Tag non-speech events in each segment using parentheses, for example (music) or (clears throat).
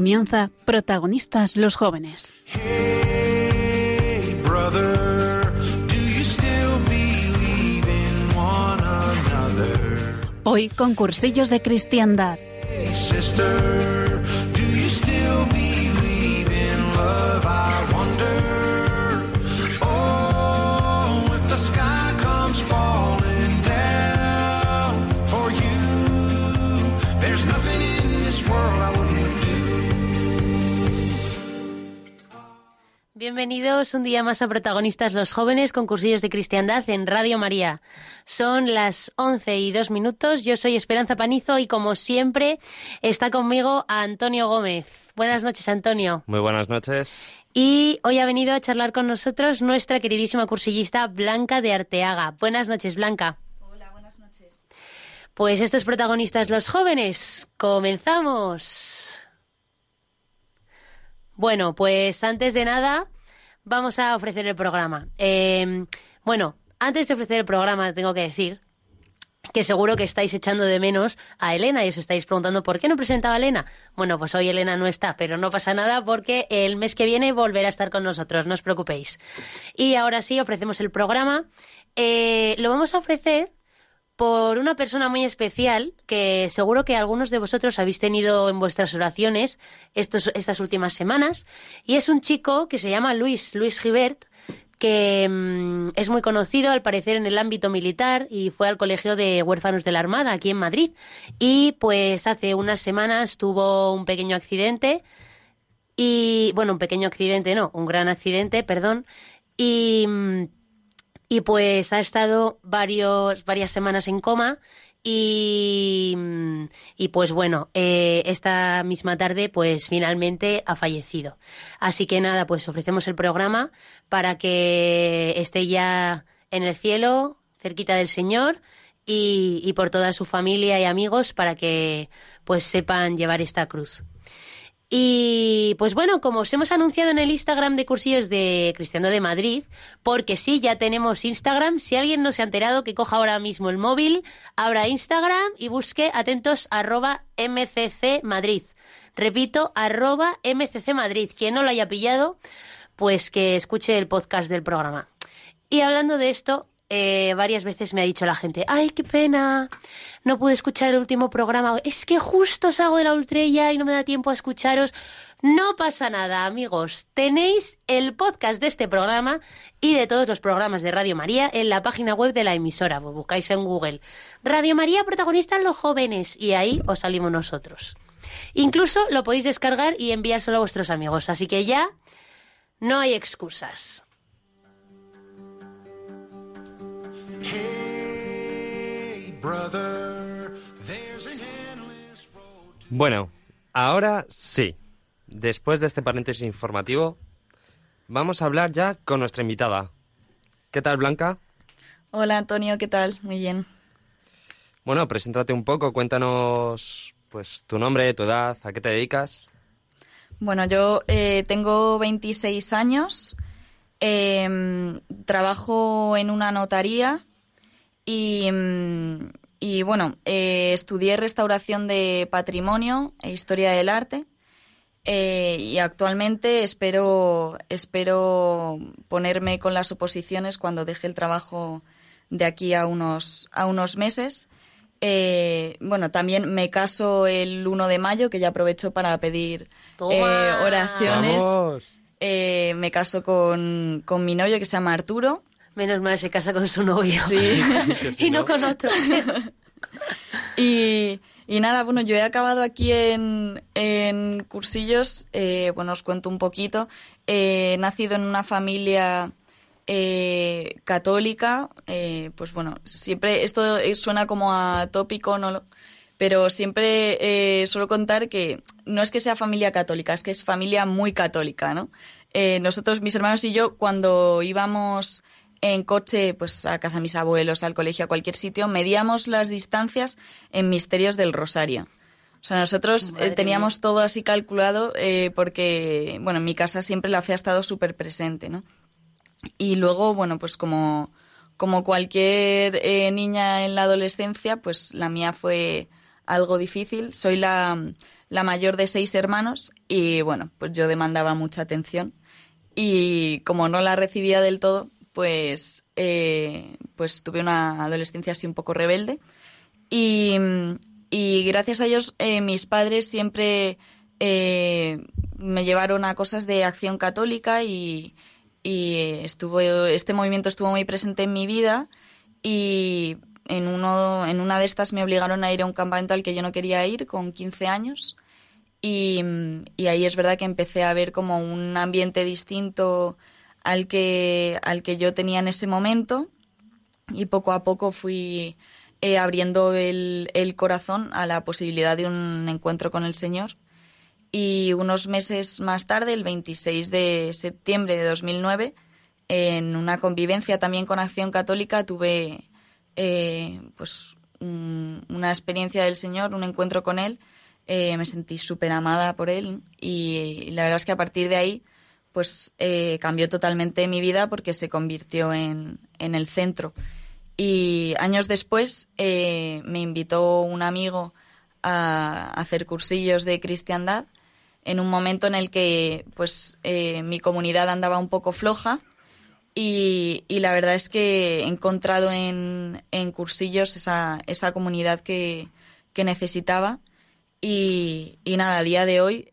Comienza Protagonistas los Jóvenes. Hey, brother? Hoy con cursillos de cristiandad. Hey, sister, Bienvenidos un día más a Protagonistas los Jóvenes con cursillos de cristiandad en Radio María. Son las 11 y 2 minutos. Yo soy Esperanza Panizo y como siempre está conmigo Antonio Gómez. Buenas noches, Antonio. Muy buenas noches. Y hoy ha venido a charlar con nosotros nuestra queridísima cursillista Blanca de Arteaga. Buenas noches, Blanca. Hola, buenas noches. Pues estos protagonistas los jóvenes. Comenzamos. Bueno, pues antes de nada vamos a ofrecer el programa. Eh, bueno, antes de ofrecer el programa tengo que decir que seguro que estáis echando de menos a Elena y os estáis preguntando por qué no presentaba a Elena. Bueno, pues hoy Elena no está, pero no pasa nada porque el mes que viene volverá a estar con nosotros, no os preocupéis. Y ahora sí, ofrecemos el programa. Eh, lo vamos a ofrecer por una persona muy especial que seguro que algunos de vosotros habéis tenido en vuestras oraciones estos, estas últimas semanas. Y es un chico que se llama Luis, Luis Gibert, que mm, es muy conocido al parecer en el ámbito militar y fue al Colegio de Huérfanos de la Armada aquí en Madrid. Y pues hace unas semanas tuvo un pequeño accidente y, bueno, un pequeño accidente, no, un gran accidente, perdón. Y... mm, y pues ha estado varios, varias semanas en coma y, pues bueno, eh, esta misma tarde pues finalmente ha fallecido. Así que nada, pues ofrecemos el programa para que esté ya en el cielo, cerquita del Señor y, y por toda su familia y amigos para que pues sepan llevar esta cruz. Y pues bueno, como os hemos anunciado en el Instagram de cursillos de Cristiano de Madrid, porque sí, ya tenemos Instagram, si alguien no se ha enterado, que coja ahora mismo el móvil, abra Instagram y busque atentos arroba MCC Madrid. Repito, arroba MCC Madrid. Quien no lo haya pillado, pues que escuche el podcast del programa. Y hablando de esto, eh, varias veces me ha dicho la gente, ay, qué pena, no pude escuchar el último programa, es que justo salgo de la ultrella y no me da tiempo a escucharos. No pasa nada, amigos, tenéis el podcast de este programa y de todos los programas de Radio María en la página web de la emisora, Vos buscáis en Google. Radio María protagonistas los jóvenes y ahí os salimos nosotros. Incluso lo podéis descargar y enviárselo a vuestros amigos, así que ya no hay excusas. Bueno, ahora sí. Después de este paréntesis informativo, vamos a hablar ya con nuestra invitada. ¿Qué tal, Blanca? Hola, Antonio, ¿qué tal? Muy bien. Bueno, preséntate un poco, cuéntanos pues tu nombre, tu edad, a qué te dedicas. Bueno, yo eh, tengo 26 años, em, trabajo en una notaría y, mm, y, bueno, eh, estudié restauración de patrimonio e historia del arte eh, y actualmente espero, espero ponerme con las oposiciones cuando deje el trabajo de aquí a unos, a unos meses. Eh, bueno, también me caso el 1 de mayo, que ya aprovecho para pedir eh, oraciones. Eh, me caso con, con mi novio que se llama Arturo. Menos mal se casa con su novio. Sí. (laughs) y no con otro. (laughs) Y, y nada, bueno, yo he acabado aquí en, en Cursillos, eh, bueno, os cuento un poquito. Eh, he nacido en una familia eh, católica, eh, pues bueno, siempre, esto suena como a tópico, no lo- pero siempre eh, suelo contar que no es que sea familia católica, es que es familia muy católica, ¿no? Eh, nosotros, mis hermanos y yo, cuando íbamos en coche, pues a casa de mis abuelos, al colegio, a cualquier sitio, medíamos las distancias en misterios del Rosario. O sea, nosotros eh, teníamos todo así calculado eh, porque, bueno, en mi casa siempre la fe ha estado súper presente, ¿no? Y luego, bueno, pues como, como cualquier eh, niña en la adolescencia, pues la mía fue algo difícil. Soy la, la mayor de seis hermanos y, bueno, pues yo demandaba mucha atención. Y como no la recibía del todo, pues, eh, pues tuve una adolescencia así un poco rebelde. Y, y gracias a ellos, eh, mis padres siempre eh, me llevaron a cosas de acción católica y, estuvo, este movimiento estuvo muy presente en mi vida y en, uno, en una de estas me obligaron a ir a un campamento al que yo no quería ir con 15 años y, y ahí es verdad que empecé a ver como un ambiente distinto al que, al que yo tenía en ese momento y poco a poco fui eh, abriendo el, el corazón a la posibilidad de un encuentro con el Señor. Y unos meses más tarde, el 26 de septiembre de 2009, en una convivencia también con Acción Católica, tuve eh, pues un- una experiencia del Señor, un encuentro con Él. Eh, me sentí súper amada por Él y, la verdad es que a partir de ahí pues eh, cambió totalmente mi vida porque se convirtió en, en el centro. Y años después eh, me invitó un amigo a hacer cursillos de cristiandad en un momento en el que pues eh, mi comunidad andaba un poco floja y, y la verdad es que he encontrado en, en cursillos esa, esa comunidad que, que necesitaba y, y nada, a día de hoy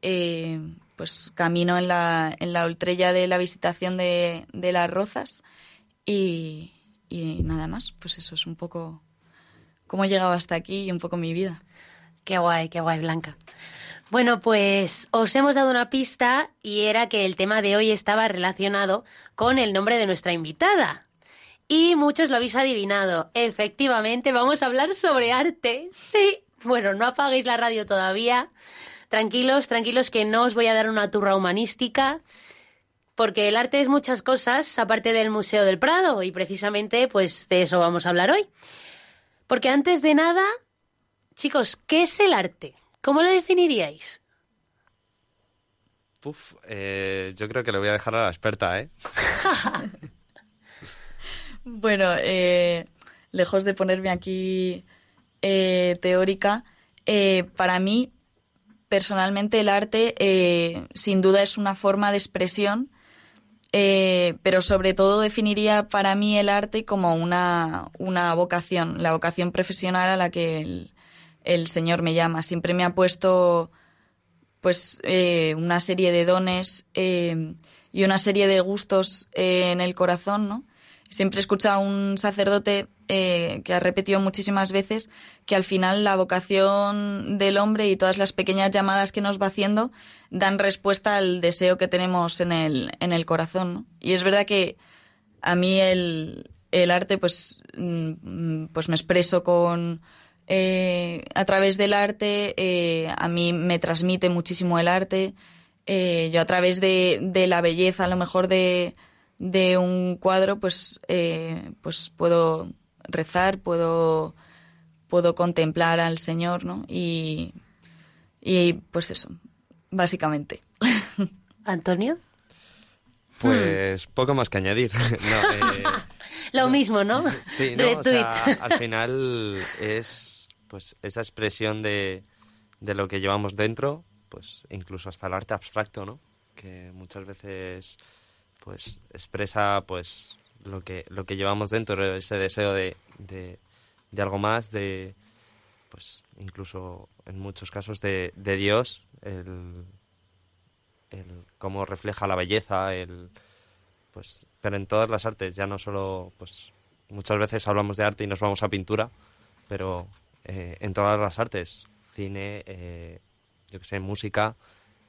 pues camino en la, en la ultrella de la visitación de, de las rozas y, y nada más, pues eso es un poco cómo he llegado hasta aquí y un poco mi vida. Qué guay, qué guay, Blanca. Bueno, pues os hemos dado una pista y era que el tema de hoy estaba relacionado con el nombre de nuestra invitada. Y muchos lo habéis adivinado. Efectivamente, vamos a hablar sobre arte. Sí. Bueno, no apaguéis la radio todavía. Tranquilos, tranquilos que no os voy a dar una turra humanística. Porque el arte es muchas cosas, aparte del Museo del Prado, y precisamente pues de eso vamos a hablar hoy. Porque antes de nada, chicos, ¿qué es el arte? ¿Cómo lo definiríais? Puf, eh, yo creo que le voy a dejar a la experta, ¿eh? (laughs) Bueno, eh, lejos de ponerme aquí eh, teórica, eh, para mí, personalmente, el arte eh, sin duda es una forma de expresión, eh, pero sobre todo definiría para mí el arte como una, una vocación, la vocación profesional a la que el, el Señor me llama. Siempre me ha puesto pues eh, una serie de dones eh, y una serie de gustos en el corazón, ¿no? Siempre he escuchado a un sacerdote eh, que ha repetido muchísimas veces que al final la vocación del hombre y todas las pequeñas llamadas que nos va haciendo dan respuesta al deseo que tenemos en el, en el corazón. Y es verdad que a mí el, el arte, pues, mm, pues me expreso con eh, a través del arte, eh, a mí me transmite muchísimo el arte. Eh, yo a través de, de la belleza, a lo mejor de, de un cuadro, pues, eh, pues puedo rezar, puedo, puedo contemplar al Señor, ¿no? Y, y pues eso, básicamente. (laughs) Antonio. Pues poco más que añadir. (laughs) No, eh, (laughs) Lo mismo, ¿no? Sí, no, o Retweet. sea, al final es pues esa expresión de, de lo que llevamos dentro, pues incluso hasta el arte abstracto, ¿no? Que muchas veces pues expresa pues lo que lo que llevamos dentro, ese deseo de, de, algo más, de pues incluso en muchos casos de, de Dios, el, el cómo refleja la belleza, el pues pero en todas las artes, ya no solo pues muchas veces hablamos de arte y nos vamos a pintura, pero eh, en todas las artes, cine, eh, yo que sé, música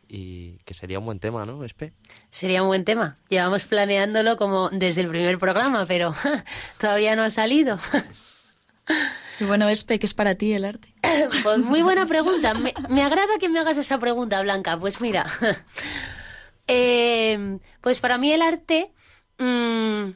y que sería un buen tema, ¿no, Espe? Sería un buen tema. Llevamos planeándolo como desde el primer programa, pero (laughs) todavía no ha salido. Y bueno, Espe, ¿qué es para ti el arte? (coughs) Pues muy buena pregunta. Me, me agrada que me hagas esa pregunta, Blanca. Pues mira, (laughs) eh, pues para mí el arte mm,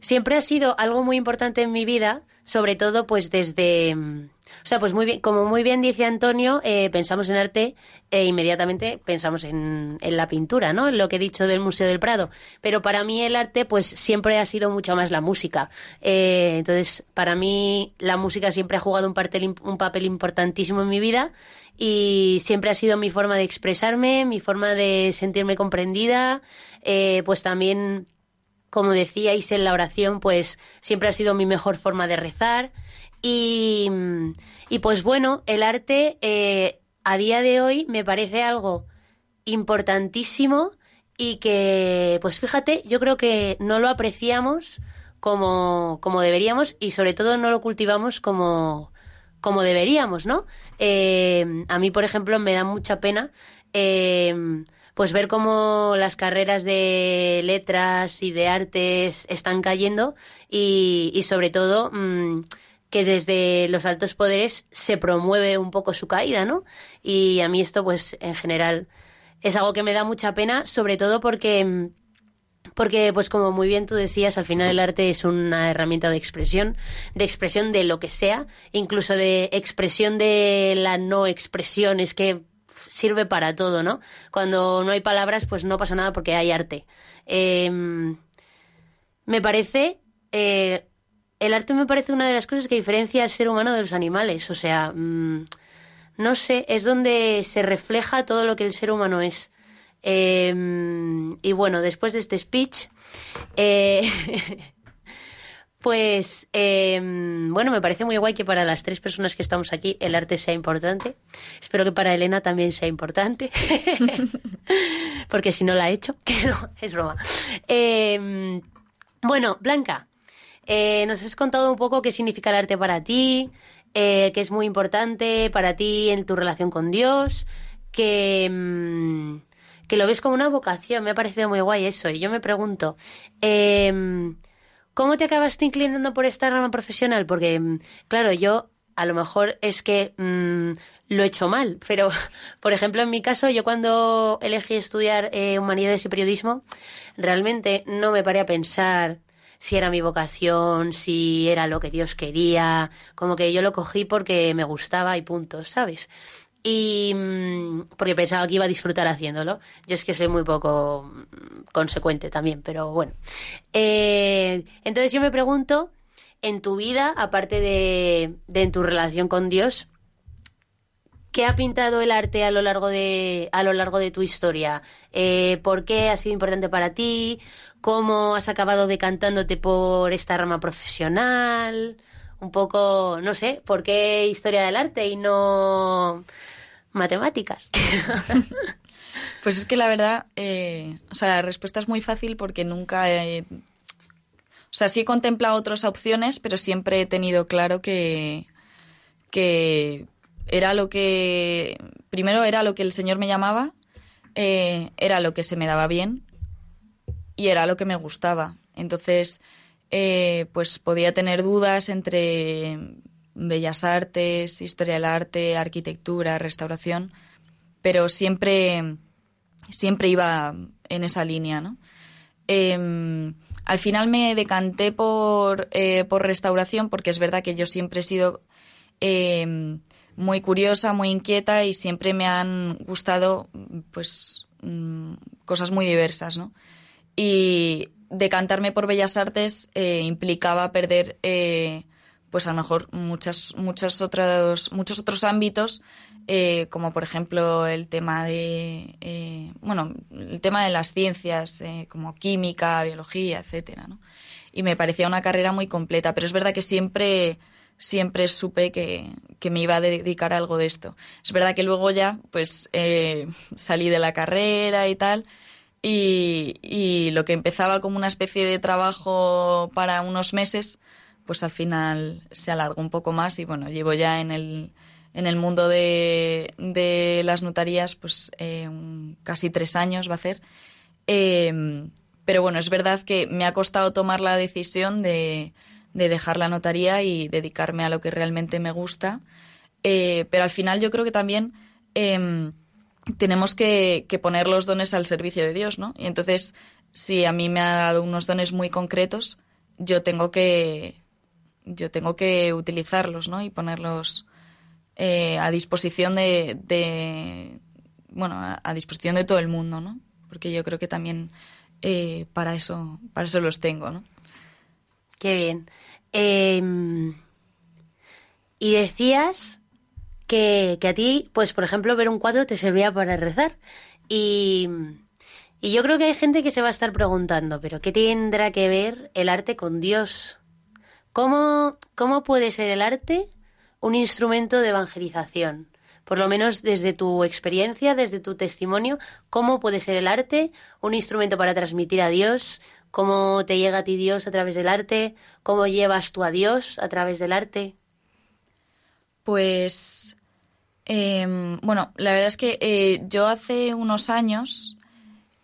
siempre ha sido algo muy importante en mi vida, sobre todo pues desde, mm, sea, pues muy bien, como muy bien dice Antonio, eh, pensamos en arte e inmediatamente pensamos en, la pintura, ¿no? En lo que he dicho del Museo del Prado. Pero para mí el arte, pues siempre ha sido mucho más la música. Eh, entonces, para mí la música siempre ha jugado un, papel, un papel importantísimo en mi vida y siempre ha sido mi forma de expresarme, mi forma de sentirme comprendida, eh, pues también como decíais en la oración, pues siempre ha sido mi mejor forma de rezar. Y, y pues bueno, el arte eh, a día de hoy me parece algo importantísimo y que, pues fíjate, yo creo que no lo apreciamos como, como deberíamos y sobre todo no lo cultivamos como, como deberíamos, ¿no? Eh, a mí, por ejemplo, me da mucha pena eh, pues ver cómo las carreras de letras y de artes están cayendo y, y sobre todo mm, que desde los altos poderes se promueve un poco su caída, ¿no? Y a mí esto, pues, en general, es algo que me da mucha pena, sobre todo porque porque pues como muy bien tú decías, al final el arte es una herramienta de expresión, de expresión de lo que sea, incluso de expresión de la no expresión, es que sirve para todo, ¿no? Cuando no hay palabras, pues no pasa nada porque hay arte. Eh, me parece eh, el arte me parece una de las cosas que diferencia al ser humano de los animales. O sea, mmm, no sé, es donde se refleja todo lo que el ser humano es. Eh, y bueno, después de este speech, eh, (laughs) pues eh, bueno, me parece muy guay que para las tres personas que estamos aquí el arte sea importante. Espero que para Elena también sea importante, (laughs) porque si no la ha hecho, (laughs) que es broma. Eh, bueno, Blanca, eh, nos has contado un poco qué significa el arte para ti, eh, que es muy importante para ti en tu relación con Dios, que, mmm, que lo ves como una vocación. Me ha parecido muy guay eso. Y yo me pregunto, eh, ¿cómo te acabaste inclinando por esta rama profesional? Porque, mm, claro, yo a lo mejor es que mmm, lo he hecho mal, (laughs) pero por ejemplo en mi caso yo cuando elegí estudiar eh, humanidades y periodismo realmente no me paré a pensar si era mi vocación, si era lo que Dios quería, como que yo lo cogí porque me gustaba y punto, ¿sabes? Y mm, porque pensaba que iba a disfrutar haciéndolo. Yo es que soy muy poco mm, consecuente también, pero bueno. Eh, entonces yo me pregunto, en tu vida, aparte de, de en tu relación con Dios, ¿Qué ha pintado el arte a lo largo de, a lo largo de tu historia? Eh, ¿Por qué ha sido importante para ti? ¿Cómo has acabado decantándote por esta rama profesional? Un poco, no sé, ¿por qué historia del arte y no matemáticas? (laughs) pues es que la verdad, eh, o sea, la respuesta es muy fácil porque nunca he... O sea, sí he contemplado otras opciones, pero siempre he tenido claro que, que era lo que, primero era lo que el Señor me llamaba, eh, era lo que se me daba bien y era lo que me gustaba. Entonces, eh, pues podía tener dudas entre bellas artes, historia del arte, arquitectura, restauración, pero siempre, siempre iba en esa línea, ¿no? Eh, al final me decanté por, eh, por restauración porque es verdad que yo siempre he sido eh, muy curiosa, muy inquieta y siempre me han gustado pues mm, cosas muy diversas, ¿no? Y decantarme por Bellas Artes eh, implicaba perder eh, pues a lo mejor muchas, muchos otros, muchos otros ámbitos, eh, como por ejemplo el tema de bueno, el tema de las ciencias, como química, biología, etcétera, ¿no? Y me parecía una carrera muy completa, pero es verdad que siempre siempre supe que, que, me iba a dedicar a algo de esto. Es verdad que luego ya, pues, eh, salí de la carrera y tal, y, y, lo que empezaba como una especie de trabajo para unos meses, pues al final se alargó un poco más y bueno, llevo ya en el, en el mundo de, de las notarías, pues eh, casi tres años va a ser. Eh, pero bueno, es verdad que me ha costado tomar la decisión de de dejar la notaría y dedicarme a lo que realmente me gusta. Eh, pero al final yo creo que también eh, tenemos que, poner los dones al servicio de Dios, ¿no? Y entonces, si a mí me ha dado unos dones muy concretos, yo tengo que yo tengo que utilizarlos, ¿no? Y ponerlos eh, a disposición de, de bueno, a, a disposición de todo el mundo, ¿no? Porque yo creo que también eh, para eso, para eso los tengo, ¿no? Qué bien. Eh, y decías que, que a ti, pues por ejemplo, ver un cuadro te servía para rezar. Y, y yo creo que hay gente que se va a estar preguntando, pero ¿qué tendrá que ver el arte con Dios? ¿Cómo, cómo puede ser el arte un instrumento de evangelización? Por lo menos desde tu experiencia, desde tu testimonio, ¿cómo puede ser el arte un instrumento para transmitir a Dios? ¿Cómo te llega a ti Dios a través del arte? ¿Cómo llevas tú a Dios a través del arte? Pues, em, bueno, la verdad es que eh, yo hace unos años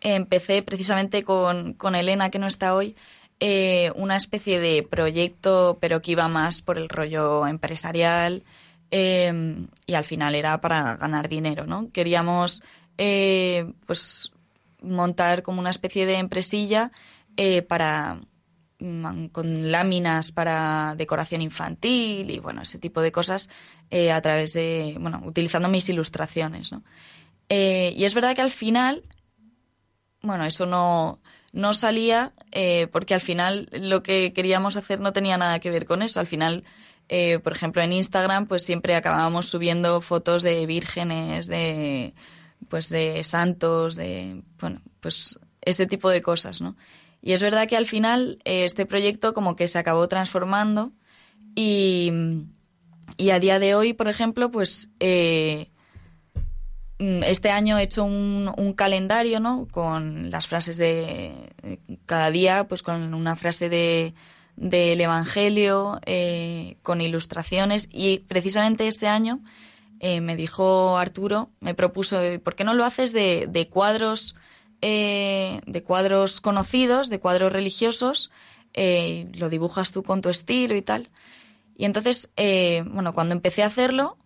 empecé precisamente con, con Elena, que no está hoy, eh, una especie de proyecto, pero que iba más por el rollo empresarial em, y al final era para ganar dinero, ¿no? Queríamos, eh, pues, montar como una especie de empresilla eh, para mm, con láminas para decoración infantil y bueno ese tipo de cosas eh, a través de bueno utilizando mis ilustraciones ¿no? Eh, y es verdad que al final bueno eso no no salía porque al final lo que queríamos hacer no tenía nada que ver con eso al final por ejemplo en Instagram pues siempre acabábamos subiendo fotos de vírgenes de pues de santos de bueno pues ese tipo de cosas no y es verdad que al final eh, este proyecto como que se acabó transformando y, y a día de hoy, por ejemplo, pues eh, mm, este año he hecho un, calendario, ¿no? Con las frases de cada día, pues con una frase de del Evangelio, eh, con ilustraciones y precisamente este año me dijo Arturo, me propuso, ¿por qué no lo haces de, de cuadros eh, de cuadros conocidos, de cuadros religiosos, eh, lo dibujas tú con tu estilo y tal. Y entonces, eh, bueno, cuando empecé a hacerlo,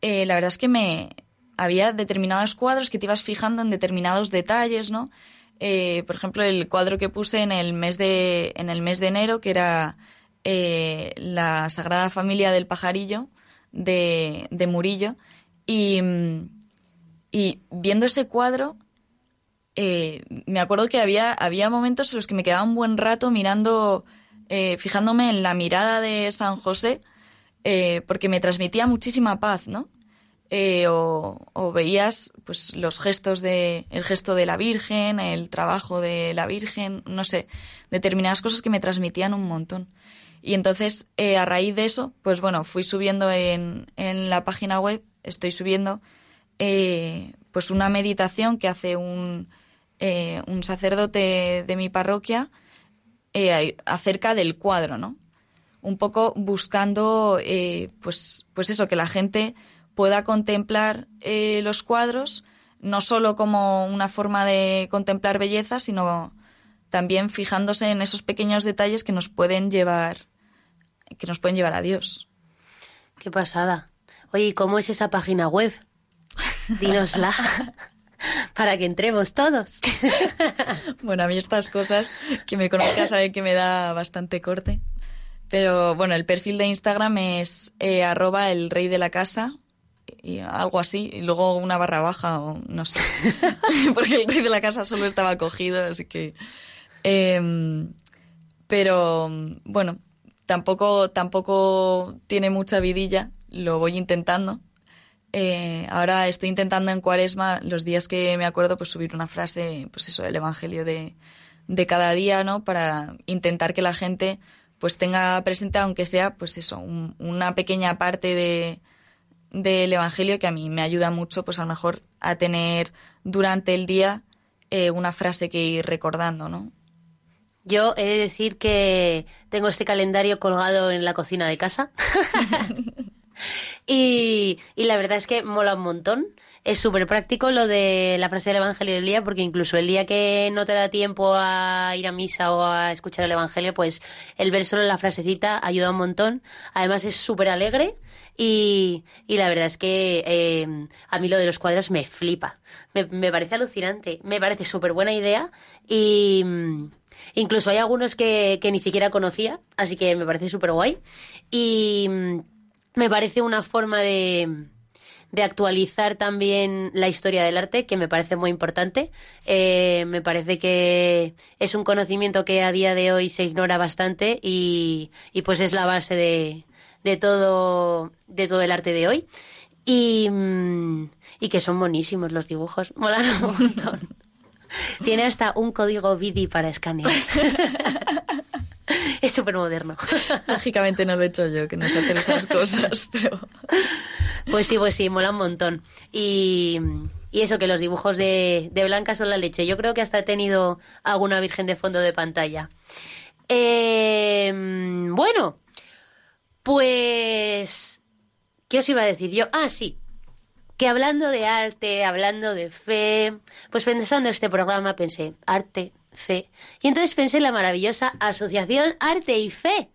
la verdad es que me había determinados cuadros que te ibas fijando en determinados detalles, ¿no? Por ejemplo, el cuadro que puse en el mes de, en el mes de enero, que era la Sagrada Familia del Pajarillo de, Murillo. Mm, y viendo ese cuadro, eh, me acuerdo que había, había momentos en los que me quedaba un buen rato mirando, eh, fijándome en la mirada de San José, eh, porque me transmitía muchísima paz, ¿no? O, o veías pues los gestos de el gesto de la Virgen, el trabajo de la Virgen, no sé, determinadas cosas que me transmitían un montón. Y entonces, a raíz de eso, pues bueno, fui subiendo en, en la página web, estoy subiendo pues una meditación que hace un, eh, un sacerdote de mi parroquia eh, acerca del cuadro, ¿no? Un poco buscando, eh, pues, pues eso, que la gente pueda contemplar los cuadros no solo como una forma de contemplar belleza, sino también fijándose en esos pequeños detalles que nos pueden llevar, que nos pueden llevar a Dios. Qué pasada. Oye, ¿y cómo es esa página web? (laughs) Dínosla. (laughs) Para que entremos todos. (laughs) Bueno, a mí estas cosas, que me conozca (laughs) sabe que me da bastante corte. Pero bueno, el perfil de Instagram es eh, arroba el rey de la casa y algo así, y luego una barra baja o no sé. Porque el rey de la casa solo estaba cogido, así que... em, pero bueno, tampoco, tampoco tiene mucha vidilla, lo voy intentando. Eh, ahora estoy intentando en cuaresma, los días que me acuerdo, pues subir una frase, pues eso, el evangelio de, de cada día, ¿no? Para intentar que la gente pues tenga presente, aunque sea, pues eso, un- una pequeña parte de del evangelio que a mí me ayuda mucho, pues a lo mejor a tener durante el día eh, una frase que ir recordando, ¿no? Yo he de decir que tengo este calendario colgado en la cocina de casa. (laughs) (laughs) y, y la verdad es que mola un montón. Es súper práctico lo de la frase del Evangelio del día, porque incluso el día que no te da tiempo a ir a misa o a escuchar el Evangelio, pues el ver solo la frasecita ayuda un montón. Además es súper alegre y, y la verdad es que eh, a mí lo de los cuadros me flipa. Me, me parece alucinante, me parece súper buena idea y... mm, Incluso hay algunos que, que ni siquiera conocía, así que me parece súper guay. Y mm, Me parece una forma de, de actualizar también la historia del arte, que me parece muy importante. Eh, me parece que es un conocimiento que a día de hoy se ignora bastante y, y pues es la base de, de, todo, de todo el arte de hoy. Y, mm, y que son buenísimos los dibujos, (laughs) molan un montón. Tiene hasta un código BIDI para escanear. (laughs) (laughs) es súper moderno. (laughs) Lógicamente no lo he hecho yo, que no sé hacer esas (laughs) cosas, pero... Pues sí, pues sí, mola un montón. Y, y eso, que los dibujos de, de, Blanca son la leche. Yo creo que hasta he tenido alguna virgen de fondo de pantalla. Eh, bueno, pues... ¿Qué os iba a decir yo? Ah, sí. Que hablando de arte, hablando de fe, pues pensando este programa pensé, arte, fe. Y entonces pensé en la maravillosa Asociación Arte y Fe,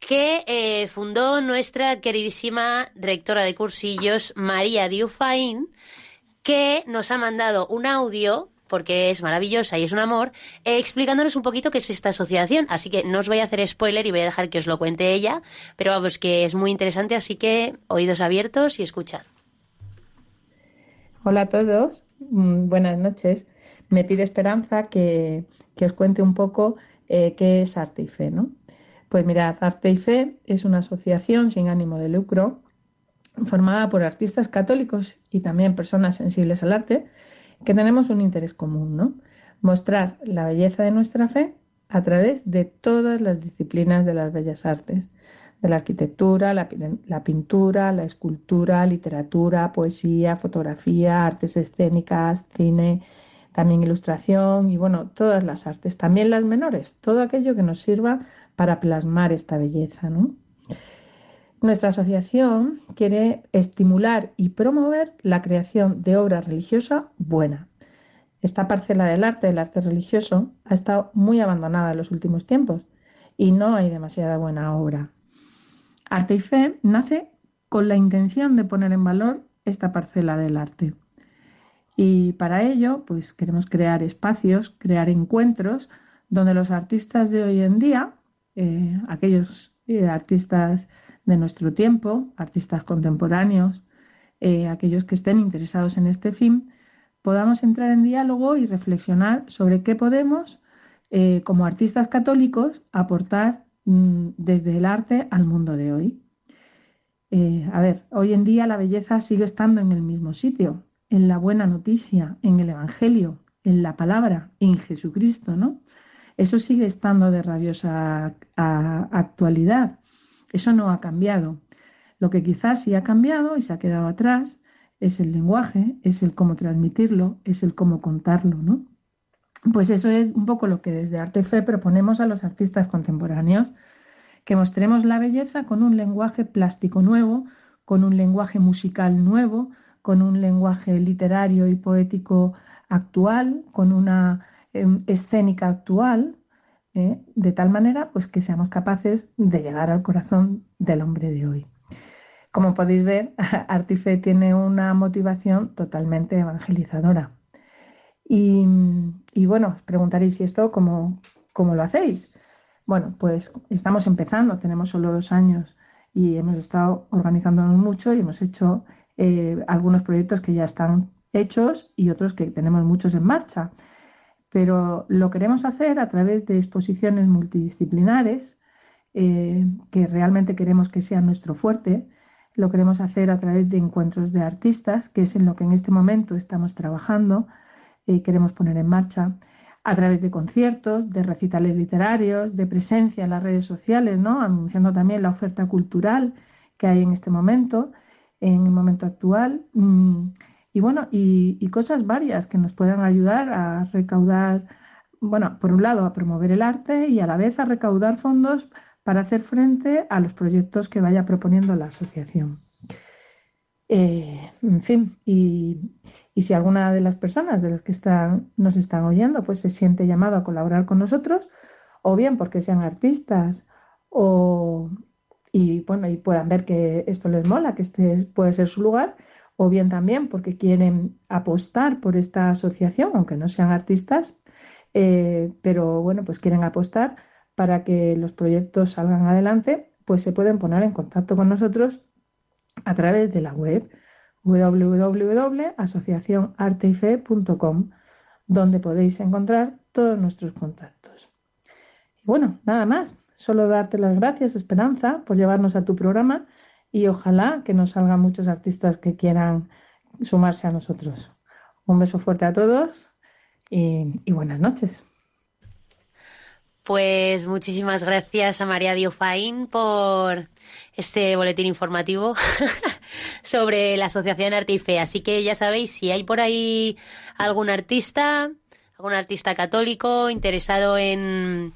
que eh, fundó nuestra queridísima rectora de cursillos, María Diufaín, que nos ha mandado un audio porque es maravillosa y es un amor, eh, explicándonos un poquito qué es esta asociación. Así que no os voy a hacer spoiler y voy a dejar que os lo cuente ella, pero vamos, que es muy interesante, así que oídos abiertos y escuchad. Hola a todos, mm, buenas noches. Me pide Esperanza que, que os cuente un poco eh, qué es Arte y Fe, ¿no? Pues mirad, Arte y Fe es una asociación sin ánimo de lucro formada por artistas católicos y también personas sensibles al arte que tenemos un interés común, ¿no? Mostrar la belleza de nuestra fe a través de todas las disciplinas de las bellas artes, de la arquitectura, la, la, pintura, la escultura, literatura, poesía, fotografía, artes escénicas, cine, también ilustración y bueno, todas las artes, también las menores, todo aquello que nos sirva para plasmar esta belleza. Nuestra asociación quiere estimular y promover la creación de obra religiosa buena. Esta parcela del arte, el arte religioso, ha estado muy abandonada en los últimos tiempos y no hay demasiada buena obra. Arte y Fe nace con la intención de poner en valor esta parcela del arte. Y para ello, pues queremos crear espacios, crear encuentros donde los artistas de hoy en día, eh, aquellos eh, artistas de nuestro tiempo, artistas contemporáneos, eh, aquellos que estén interesados en este fin, podamos entrar en diálogo y reflexionar sobre qué podemos, como artistas católicos, aportar mm, desde el arte al mundo de hoy. A ver, hoy en día la belleza sigue estando en el mismo sitio, en la buena noticia, en el Evangelio, en la palabra, en Jesucristo, ¿no? Eso sigue estando de rabiosa actualidad. Eso no ha cambiado. Lo que quizás sí ha cambiado y se ha quedado atrás es el lenguaje, es el cómo transmitirlo, es el cómo contarlo, ¿no? Pues eso es un poco lo que desde Arte Fe proponemos a los artistas contemporáneos, que mostremos la belleza con un lenguaje plástico nuevo, con un lenguaje musical nuevo, con un lenguaje literario y poético actual, con una em, escénica actual, ¿eh? de tal manera pues, que seamos capaces de llegar al corazón del hombre de hoy. Como podéis ver, (laughs) Artife tiene una motivación totalmente evangelizadora. Y, bueno, os preguntaréis, ¿y esto cómo, cómo lo hacéis? Bueno, pues estamos empezando, tenemos solo dos años y hemos estado organizándonos mucho y hemos hecho eh, algunos proyectos que ya están hechos y otros que tenemos muchos en marcha pero lo queremos hacer a través de exposiciones multidisciplinares eh, que realmente queremos que sea nuestro fuerte. Lo queremos hacer a través de encuentros de artistas, que es en lo que en este momento estamos trabajando y queremos poner en marcha, a través de conciertos, de recitales literarios, de presencia en las redes sociales, ¿no? anunciando también la oferta cultural que hay en este momento, en el momento actual. Mm, y bueno, y, cosas varias que nos puedan ayudar a recaudar, bueno, por un lado a promover el arte y a la vez a recaudar fondos para hacer frente a los proyectos que vaya proponiendo la asociación. Eh, en fin, y, si alguna de las personas de las que están, nos están oyendo pues se siente llamado a colaborar con nosotros, o bien porque sean artistas o y bueno y puedan ver que esto les mola, que este puede ser su lugar, o bien también porque quieren apostar por esta asociación, aunque no sean artistas, eh, pero bueno, pues quieren apostar para que los proyectos salgan adelante, pues se pueden poner en contacto con nosotros a través de la web www.asociacionarteyfe.com, donde podéis encontrar todos nuestros contactos. Y bueno, nada más, solo darte las gracias, Esperanza, por llevarnos a tu programa y ojalá que nos salgan muchos artistas que quieran sumarse a nosotros. Un beso fuerte a todos y, buenas noches. Pues muchísimas gracias a María Diofaín por este boletín informativo (laughs) sobre la Asociación Arte y Fe. Así que ya sabéis, si hay por ahí algún artista, algún artista católico interesado en,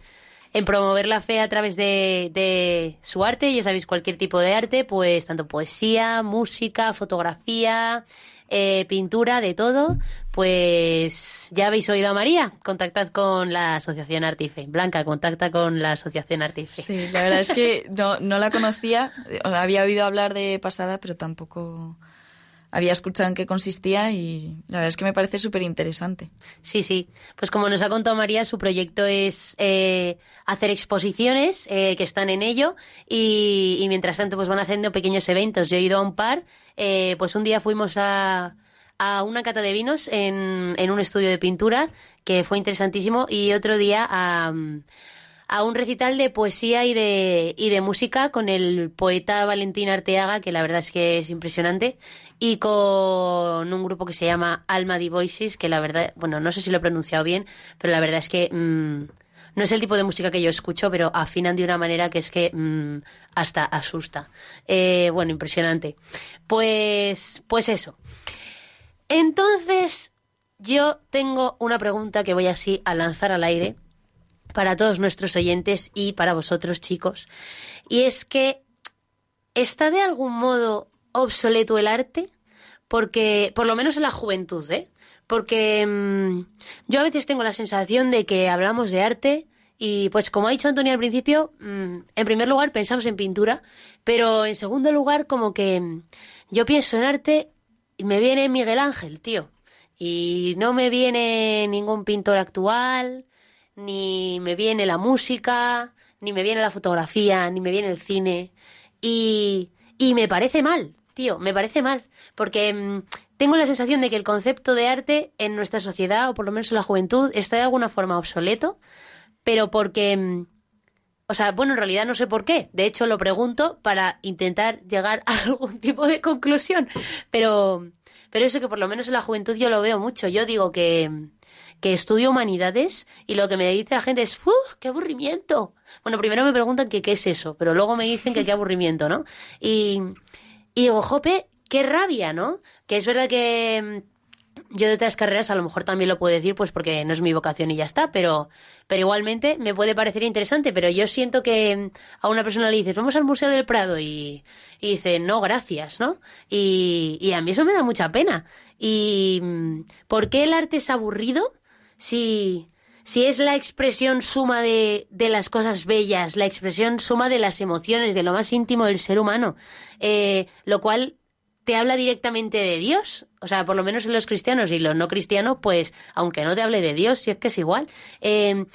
en promover la fe a través de, de su arte, ya sabéis, cualquier tipo de arte, pues tanto poesía, música, fotografía, eh, pintura, de todo, pues ya habéis oído a María. Contactad con la Asociación Artife. Blanca, contacta con la Asociación Artife. Sí, la verdad es que no, no la conocía. Había oído hablar de pasada, pero tampoco había escuchado en qué consistía y la verdad es que me parece súper interesante. Sí, sí. Pues como nos ha contado María, su proyecto es eh, hacer exposiciones eh, que están en ello y, mientras tanto pues van haciendo pequeños eventos. Yo he ido a un par. Eh, pues un día fuimos a, a una cata de vinos en, en un estudio de pintura que fue interesantísimo y otro día a a un recital de poesía y de, y de música con el poeta Valentín Arteaga, que la verdad es que es impresionante, y con un grupo que se llama Alma di Voices, que la verdad, bueno, no sé si lo he pronunciado bien, pero la verdad es que mmm, no es el tipo de música que yo escucho, pero afinan de una manera que es que mmm, hasta asusta. Eh, bueno, impresionante. Pues, pues eso. Entonces, yo tengo una pregunta que voy así a lanzar al aire para todos nuestros oyentes y para vosotros, chicos. Y es que está de algún modo obsoleto el arte, porque, por lo menos en la juventud, ¿eh? Porque mmm, yo a veces tengo la sensación de que hablamos de arte y, pues, como ha dicho Antonio al principio, mmm, en primer lugar pensamos en pintura, pero en segundo lugar, como que mmm, yo pienso en arte y me viene Miguel Ángel, tío. Y no me viene ningún pintor actual, ni me viene la música, ni me viene la fotografía, ni me viene el cine. Y, y me parece mal, tío, me parece mal. Porque mmm, tengo la sensación de que el concepto de arte en nuestra sociedad, o por lo menos en la juventud, está de alguna forma obsoleto, pero porque... Mmm, o sea, bueno, en realidad no sé por qué. De hecho, lo pregunto para intentar llegar a (laughs) algún tipo de conclusión. Pero, pero eso que por lo menos en la juventud yo lo veo mucho. Yo digo que, que estudio humanidades y lo que me dice la gente es, ¡uh, qué aburrimiento! Bueno, primero me preguntan qué es eso, pero luego me dicen que qué aburrimiento, ¿no? Y, y digo, jope, qué rabia, ¿no? Que es verdad que yo de otras carreras a lo mejor también lo puedo decir, pues porque no es mi vocación y ya está, pero, pero igualmente me puede parecer interesante, pero yo siento que a una persona le dices, vamos al Museo del Prado y, y dice, no, gracias, ¿no? Y, y a mí eso me da mucha pena. ¿Y por qué el arte es aburrido si, es la expresión suma de, de las cosas bellas, la expresión suma de las emociones, de lo más íntimo del ser humano? Eh, lo cual te habla directamente de Dios. O sea, por lo menos en los cristianos y los no cristianos, pues, aunque no te hable de Dios, si es que es igual. Eh,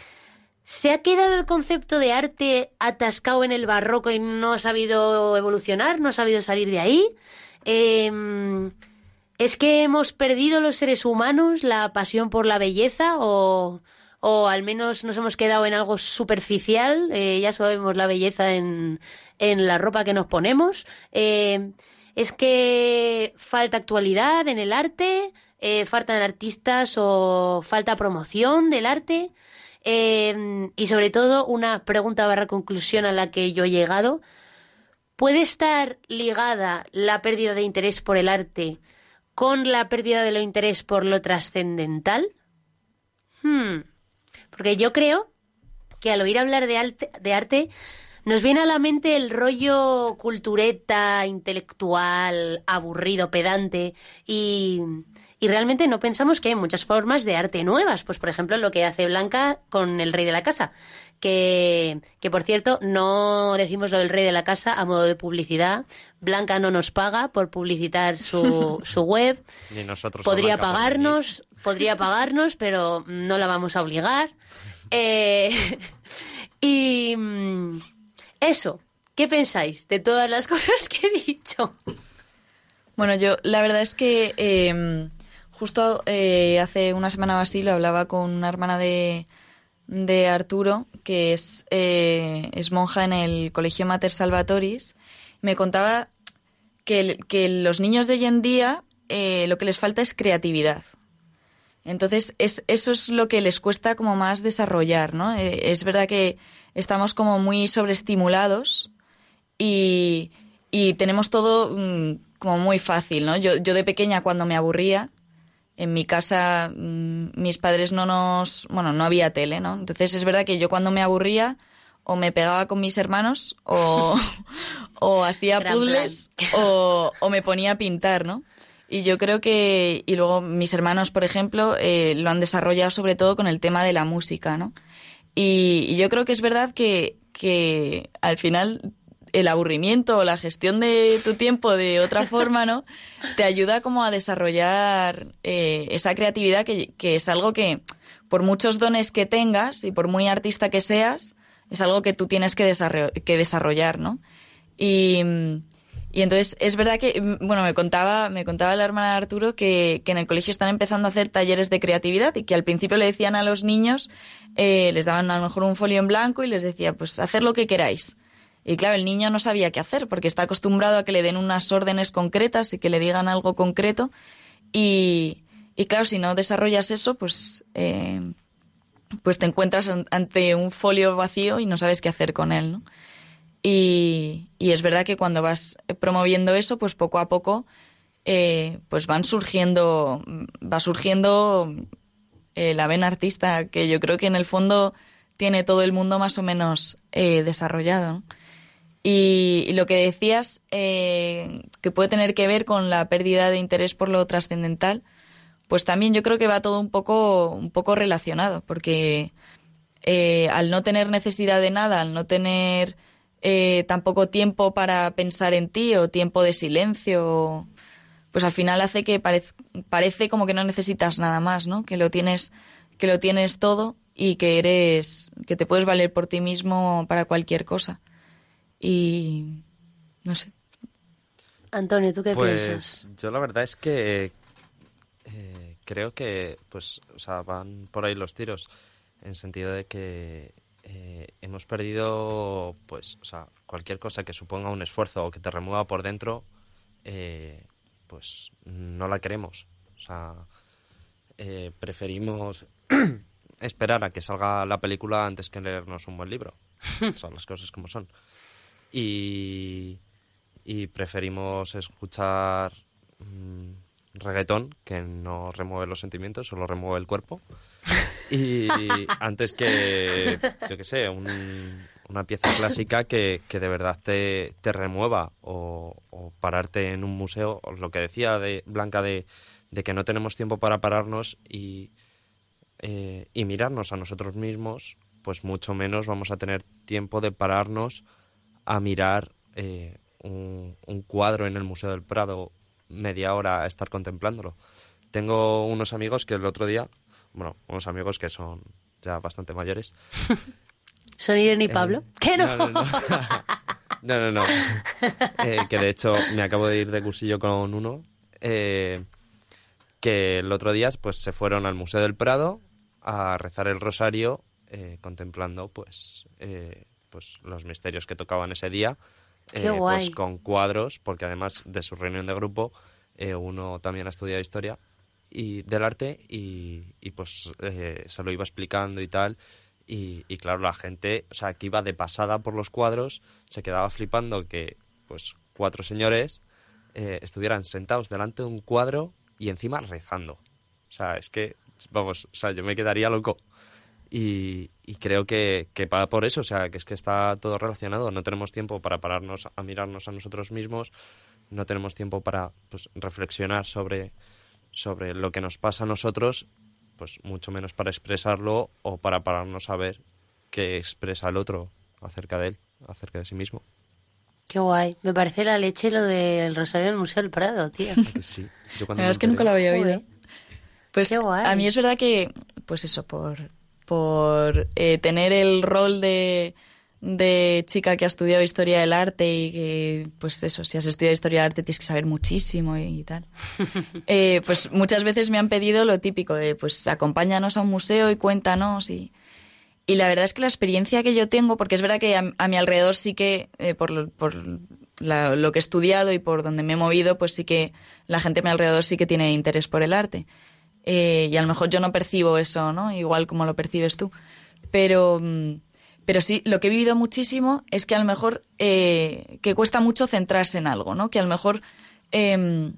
¿Se ha quedado el concepto de arte atascado en el barroco y no ha sabido evolucionar? ¿No ha sabido salir de ahí? Eh, ¿Es que hemos perdido los seres humanos la pasión por la belleza o, o al menos nos hemos quedado en algo superficial? Eh, ya sabemos la belleza en, en la ropa que nos ponemos. Eh, es que falta actualidad en el arte, eh, faltan artistas o falta promoción del arte. Y sobre todo, una pregunta barra conclusión a la que yo he llegado. ¿Puede estar ligada la pérdida de interés por el arte con la pérdida de lo interés por lo trascendental? Hmm. Porque yo creo que al oír hablar de arte, de arte nos viene a la mente el rollo cultureta, intelectual, aburrido, pedante y, y, realmente no pensamos que hay muchas formas de arte nuevas. Pues por ejemplo lo que hace Blanca con el rey de la casa. Que, que por cierto no decimos lo del rey de la casa a modo de publicidad. Blanca no nos paga por publicitar su, (laughs) su web. Ni nosotros. Podría Blanca, pagarnos, (laughs) podría pagarnos, pero no la vamos a obligar. Eh, (laughs) y... Eso, ¿qué pensáis de todas las cosas que he dicho? Bueno, yo la verdad es que eh, justo eh, hace una semana o así lo hablaba con una hermana de, de Arturo, que es, eh, es monja en el Colegio Mater Salvatoris. Me contaba que, que los niños de hoy en día eh, lo que les falta es creatividad. Entonces, es, eso es lo que les cuesta como más desarrollar, ¿no? Es verdad que estamos como muy sobreestimulados y, y tenemos todo mm, como muy fácil, ¿no? Yo, yo de pequeña cuando me aburría, en mi casa mm, mis padres no nos, bueno, no había tele, ¿no? Entonces es verdad que yo cuando me aburría o me pegaba con mis hermanos o, (laughs) o hacía Gran puzzles o, o me ponía a pintar, ¿no? Y yo creo que, y luego mis hermanos, por ejemplo, eh, lo han desarrollado sobre todo con el tema de la música, ¿no? Y, y yo creo que es verdad que, que al final el aburrimiento o la gestión de tu tiempo de otra forma, ¿no? (laughs) Te ayuda como a desarrollar eh, esa creatividad que, que es algo que, por muchos dones que tengas y por muy artista que seas, es algo que tú tienes que, que desarrollar, ¿no? Y, y entonces es verdad que, mm, bueno, me contaba, me contaba la hermana de Arturo que, que en el colegio están empezando a hacer talleres de creatividad y que al principio le decían a los niños, eh, les daban a lo mejor un folio en blanco y les decía, pues hacer lo que queráis. Y claro, el niño no sabía qué hacer porque está acostumbrado a que le den unas órdenes concretas y que le digan algo concreto. Y, y claro, si no desarrollas eso, pues, eh, pues te encuentras an- ante un folio vacío y no sabes qué hacer con él, ¿no? Y, y es verdad que cuando vas promoviendo eso, pues poco a poco, eh, pues van surgiendo, va surgiendo eh, la vena artista, que yo creo que en el fondo tiene todo el mundo más o menos eh, desarrollado. Y, lo que decías, eh, que puede tener que ver con la pérdida de interés por lo trascendental, pues también yo creo que va todo un poco, un poco relacionado, porque eh, al no tener necesidad de nada, al no tener eh, tampoco tiempo para pensar en ti o tiempo de silencio, pues al final hace que parez- parece como que no necesitas nada más, ¿no? Que lo tienes, que lo tienes todo y que eres, que te puedes valer por ti mismo para cualquier cosa. Y no sé. Antonio, ¿tú qué pues piensas? yo la verdad es que eh, creo que pues o sea van por ahí los tiros en sentido de que eh, hemos perdido pues o sea cualquier cosa que suponga un esfuerzo o que te remueva por dentro eh, pues no la queremos o sea eh, preferimos (clears throat) esperar a que salga la película antes que leernos un buen libro (laughs) son las cosas como son y, y preferimos escuchar mm, reggaetón que no remueve los sentimientos, solo remueve el cuerpo. Y (laughs) antes que, yo qué sé, un- una pieza clásica que, que de verdad te, te remueva o, o pararte en un museo, lo que decía de Blanca de, de que no tenemos tiempo para pararnos y, eh, y mirarnos a nosotros mismos, pues mucho menos vamos a tener tiempo de pararnos a mirar eh, un, un cuadro en el Museo del Prado media hora a estar contemplándolo. Tengo unos amigos que el otro día, bueno, unos amigos que son ya bastante mayores. (laughs) ¿Son Irene y eh, Pablo? ¿Qué no? No, no, no. (laughs) No, no, no. Eh, que de hecho me acabo de ir de cursillo con uno. eh, que el otro día pues se fueron al Museo del Prado a rezar el rosario eh, contemplando pues eh, pues los misterios que tocaban ese día eh, pues con cuadros porque además de su reunión de grupo eh, uno también ha estudiado historia y del arte y, y, pues eh, se lo iba explicando y tal. Y, y claro la gente o sea que iba de pasada por los cuadros se quedaba flipando que pues cuatro señores estuvieran sentados delante de un cuadro y encima rezando. O sea es que vamos o sea yo me quedaría loco. Y, y creo que, que va por eso, o sea, que es que está todo relacionado. No tenemos tiempo para pararnos a mirarnos a nosotros mismos, no tenemos tiempo para pues, reflexionar sobre, sobre lo que nos pasa a nosotros, pues mucho menos para expresarlo o para pararnos a ver qué expresa el otro acerca de él, acerca de sí mismo. Qué guay. Me parece la leche lo del Rosario en el Museo del Prado, tío. ¿A que sí? Yo cuando La verdad es que nunca lo había oído. Pues Qué guay. a mí es verdad que, pues eso, por, por eh, tener el rol de, de chica que ha estudiado historia del arte y que, pues eso, si has estudiado historia del arte tienes que saber muchísimo y, tal. (laughs) Eh, pues muchas veces me han pedido lo típico de, pues acompáñanos a un museo y cuéntanos y... Y la verdad es que la experiencia que yo tengo, porque es verdad que a, mi alrededor sí que, eh, por, lo, por lo que he estudiado y por donde me he movido, pues sí que la gente a mi alrededor sí que tiene interés por el arte. Eh, y a lo mejor yo no percibo eso, ¿no? Igual como lo percibes tú. Pero, mm, pero sí, lo que he vivido muchísimo es que a lo mejor eh, que cuesta mucho centrarse en algo, ¿no? Que a lo mejor em,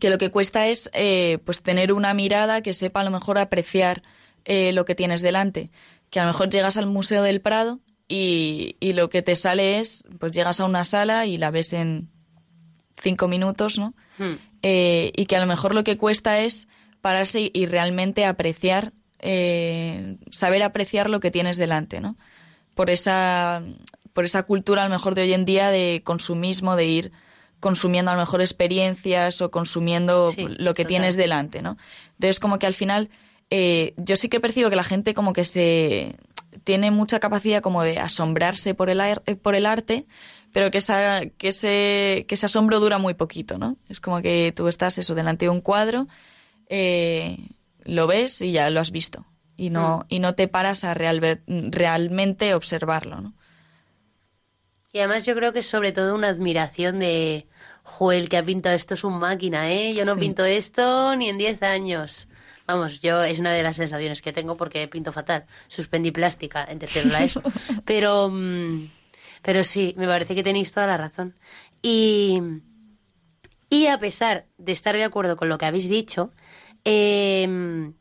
que lo que cuesta es eh, pues tener una mirada que sepa a lo mejor apreciar lo que tienes delante. Que a lo mejor llegas al Museo del Prado y, y lo que te sale es, pues llegas a una sala y la ves en cinco minutos, ¿no? Hmm. y que a lo mejor lo que cuesta es pararse y realmente apreciar, eh, saber apreciar lo que tienes delante, ¿no? Por esa, por esa cultura a lo mejor de hoy en día de consumismo, de ir consumiendo a lo mejor experiencias o consumiendo lo que tienes delante, ¿no? Entonces como que al final eh, yo sí que percibo que la gente como que se tiene mucha capacidad como de asombrarse por el, por el arte, pero que, esa, que, ese, que ese asombro dura muy poquito, ¿no? Es como que tú estás eso delante de un cuadro eh, lo ves y ya lo has visto. Y no, mm. y no te paras a realmente observarlo, ¿no? Y además yo creo que es sobre todo una admiración de, Joel, que ha pintado esto es un máquina, ¿eh? Yo no pinto esto ni en 10 años. Vamos, yo es una de las sensaciones que tengo porque pinto fatal. Suspendí plástica en tercero la ESO. (laughs) Pero, mm, pero sí, me parece que tenéis toda la razón. Y, y a pesar de estar de acuerdo con lo que habéis dicho, eh,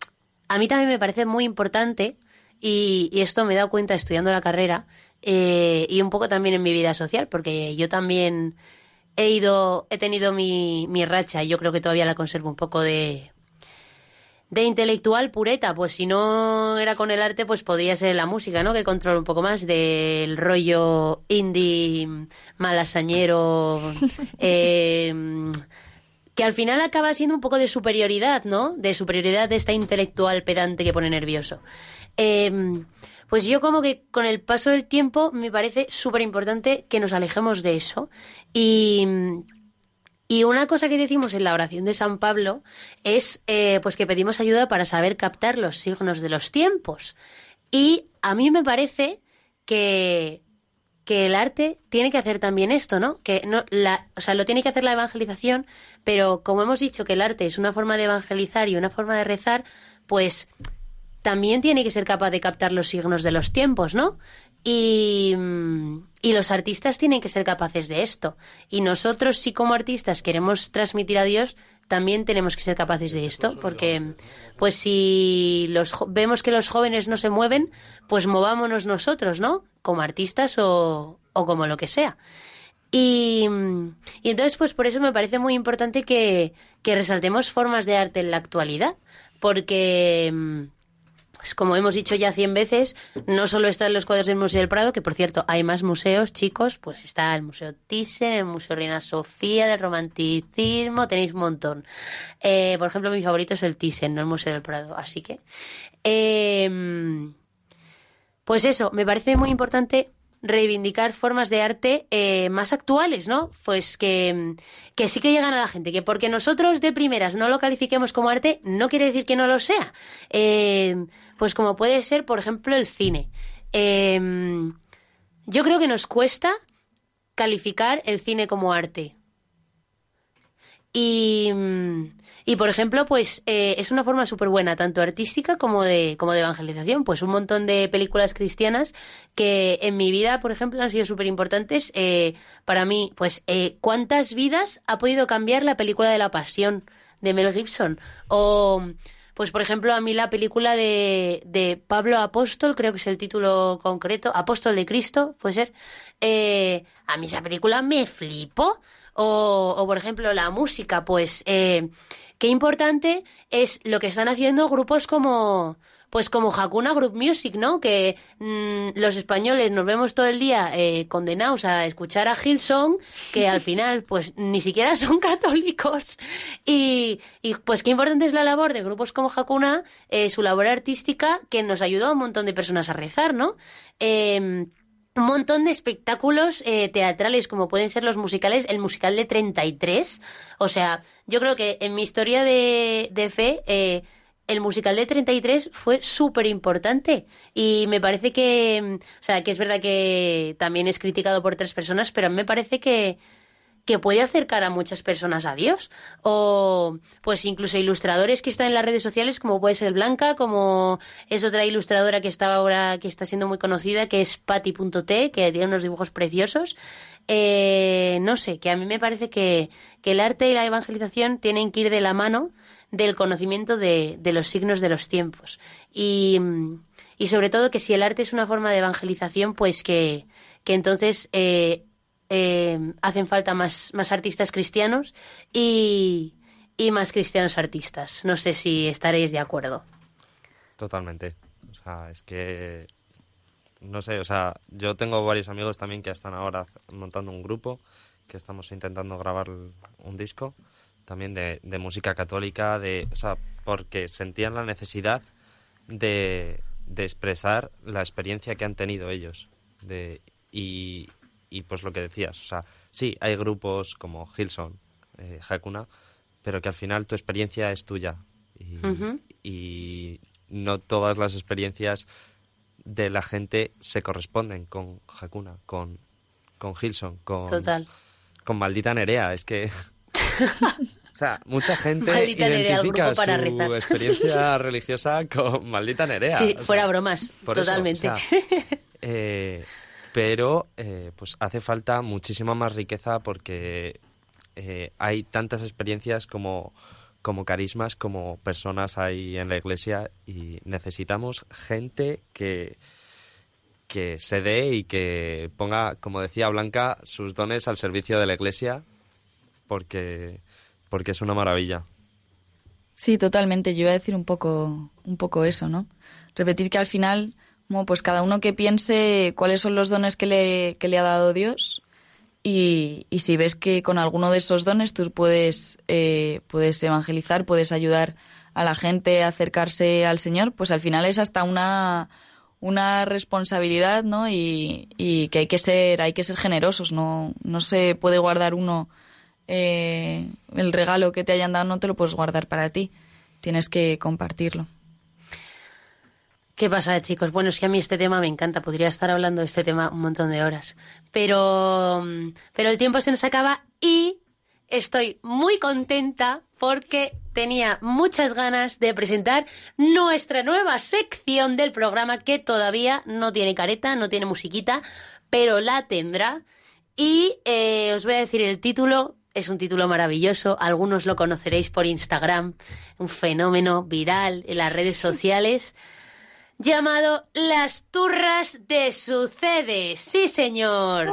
a mí también me parece muy importante, y, esto me he dado cuenta estudiando la carrera, eh, y un poco también en mi vida social, porque yo también he ido, he tenido mi, mi racha, y yo creo que todavía la conservo un poco de, de intelectual pureta, pues si no era con el arte, pues podría ser la música, ¿no? Que controla un poco más del rollo indie, malasañero, (laughs) eh, que al final acaba siendo un poco de superioridad, ¿no? De superioridad de esta intelectual pedante que pone nervioso. Em, pues yo como que con el paso del tiempo me parece súper importante que nos alejemos de eso. Y, una cosa que decimos en la oración de San Pablo es eh, pues que pedimos ayuda para saber captar los signos de los tiempos. Y a mí me parece que que el arte tiene que hacer también esto, ¿no? Que no la, o sea, lo tiene que hacer la evangelización, pero como hemos dicho que el arte es una forma de evangelizar y una forma de rezar, pues también tiene que ser capaz de captar los signos de los tiempos, ¿no? Y, y, los artistas tienen que ser capaces de esto. Y nosotros, si como artistas queremos transmitir a Dios, también tenemos que ser capaces de esto, porque pues si los vemos que los jóvenes no se mueven, pues movámonos nosotros, ¿no? Como artistas o, o como lo que sea. Y, y, entonces, pues por eso me parece muy importante que, que resaltemos formas de arte en la actualidad, porque pues como hemos dicho ya cien veces, no solo están los cuadros del Museo del Prado, que por cierto hay más museos, chicos, pues está el Museo Thyssen, el Museo Reina Sofía del Romanticismo, tenéis un montón. Eh, por ejemplo, mi favorito es el Thyssen, no el Museo del Prado, así que... Eh, pues eso, me parece muy importante reivindicar formas de arte eh, más actuales, ¿no? Pues que, que, sí que llegan a la gente, que porque nosotros de primeras no lo califiquemos como arte, no quiere decir que no lo sea. Eh, pues como puede ser, por ejemplo, el cine. Eh, yo creo que nos cuesta calificar el cine como arte. Y, y por ejemplo, pues eh, es una forma súper buena, tanto artística como de, como de evangelización. Pues un montón de películas cristianas que en mi vida, por ejemplo, han sido súper importantes. Eh, para mí, pues, eh, ¿cuántas vidas ha podido cambiar la película de la pasión de Mel Gibson? O, pues, por ejemplo, a mí la película de, de Pablo Apóstol, creo que es el título concreto, Apóstol de Cristo, puede ser. a mí esa película me flipó. O, o por ejemplo, la música, pues eh, qué importante es lo que están haciendo grupos como pues como Hakuna Group Music, ¿no? Que mm, los españoles nos vemos todo el día eh, condenados a escuchar a Hillsong, que al (laughs) final pues ni siquiera son católicos. Y, y pues qué importante es la labor de grupos como Hakuna, eh, su labor artística, que nos ayuda a un montón de personas a rezar, ¿no? Eh, un montón de espectáculos eh, teatrales, como pueden ser los musicales, el musical de 33. O sea, yo creo que en mi historia de, de fe, eh, el musical de 33 fue súper importante. Y me parece que, mm, o sea, que es verdad que también es criticado por tres personas, pero a mí me parece que, que puede acercar a muchas personas a Dios. O pues incluso ilustradores que están en las redes sociales, como puede ser Blanca, como es otra ilustradora que está ahora, que está siendo muy conocida, que es Patti.t, que tiene unos dibujos preciosos. Eh, no sé, que a mí me parece que, que el arte y la evangelización tienen que ir de la mano del conocimiento de, de los signos de los tiempos. Y, y sobre todo que si el arte es una forma de evangelización, pues que, que entonces eh, eh, hacen falta más, más artistas cristianos y, y más cristianos artistas. No sé si estaréis de acuerdo. Totalmente. O sea, es que no sé, o sea, yo tengo varios amigos también que están ahora montando un grupo, que estamos intentando grabar un disco también de, de música católica, de, o sea, porque sentían la necesidad de, de expresar la experiencia que han tenido ellos. De, y, y pues lo que decías, o sea, sí, hay grupos como Hilson, eh, Hakuna, pero que al final tu experiencia es tuya. Y, no todas las experiencias de la gente se corresponden con Hakuna, con, con Hilson, con, Total. con Maldita Nerea. Es que. (laughs) o sea, mucha gente Maldita Nerea, identifica grupo para su rezar. experiencia (laughs) religiosa con Maldita Nerea. Sí, o fuera sea, bromas, eso, totalmente. o sea, (laughs) eh, pero eh, pues hace falta muchísima más riqueza porque eh, hay tantas experiencias como, como carismas, como personas hay en la iglesia y necesitamos gente que, que se dé y que ponga, como decía Blanca, sus dones al servicio de la iglesia porque, porque es una maravilla. Sí, totalmente. Yo iba a decir un poco, un poco eso, ¿no? Repetir que al final, bueno, pues cada uno que piense cuáles son los dones que le, que le ha dado Dios y, y si ves que con alguno de esos dones tú puedes, eh, puedes evangelizar, puedes ayudar a la gente a acercarse al Señor, pues al final es hasta una, una responsabilidad, ¿no? Y, y que hay que ser, hay que ser generosos, no, no se puede guardar uno eh, el regalo que te hayan dado, no te lo puedes guardar para ti, tienes que compartirlo. ¿Qué pasa, chicos? Bueno, es que a mí este tema me encanta. Podría estar hablando de este tema un montón de horas. Pero, mm, pero el tiempo se nos acaba y estoy muy contenta porque tenía muchas ganas de presentar nuestra nueva sección del programa que todavía no tiene careta, no tiene musiquita, pero la tendrá. Y eh, os voy a decir el título. Es un título maravilloso. Algunos lo conoceréis por Instagram. Un fenómeno viral en las redes sociales (laughs) llamado Las Turras de Sucede. Sí, señor.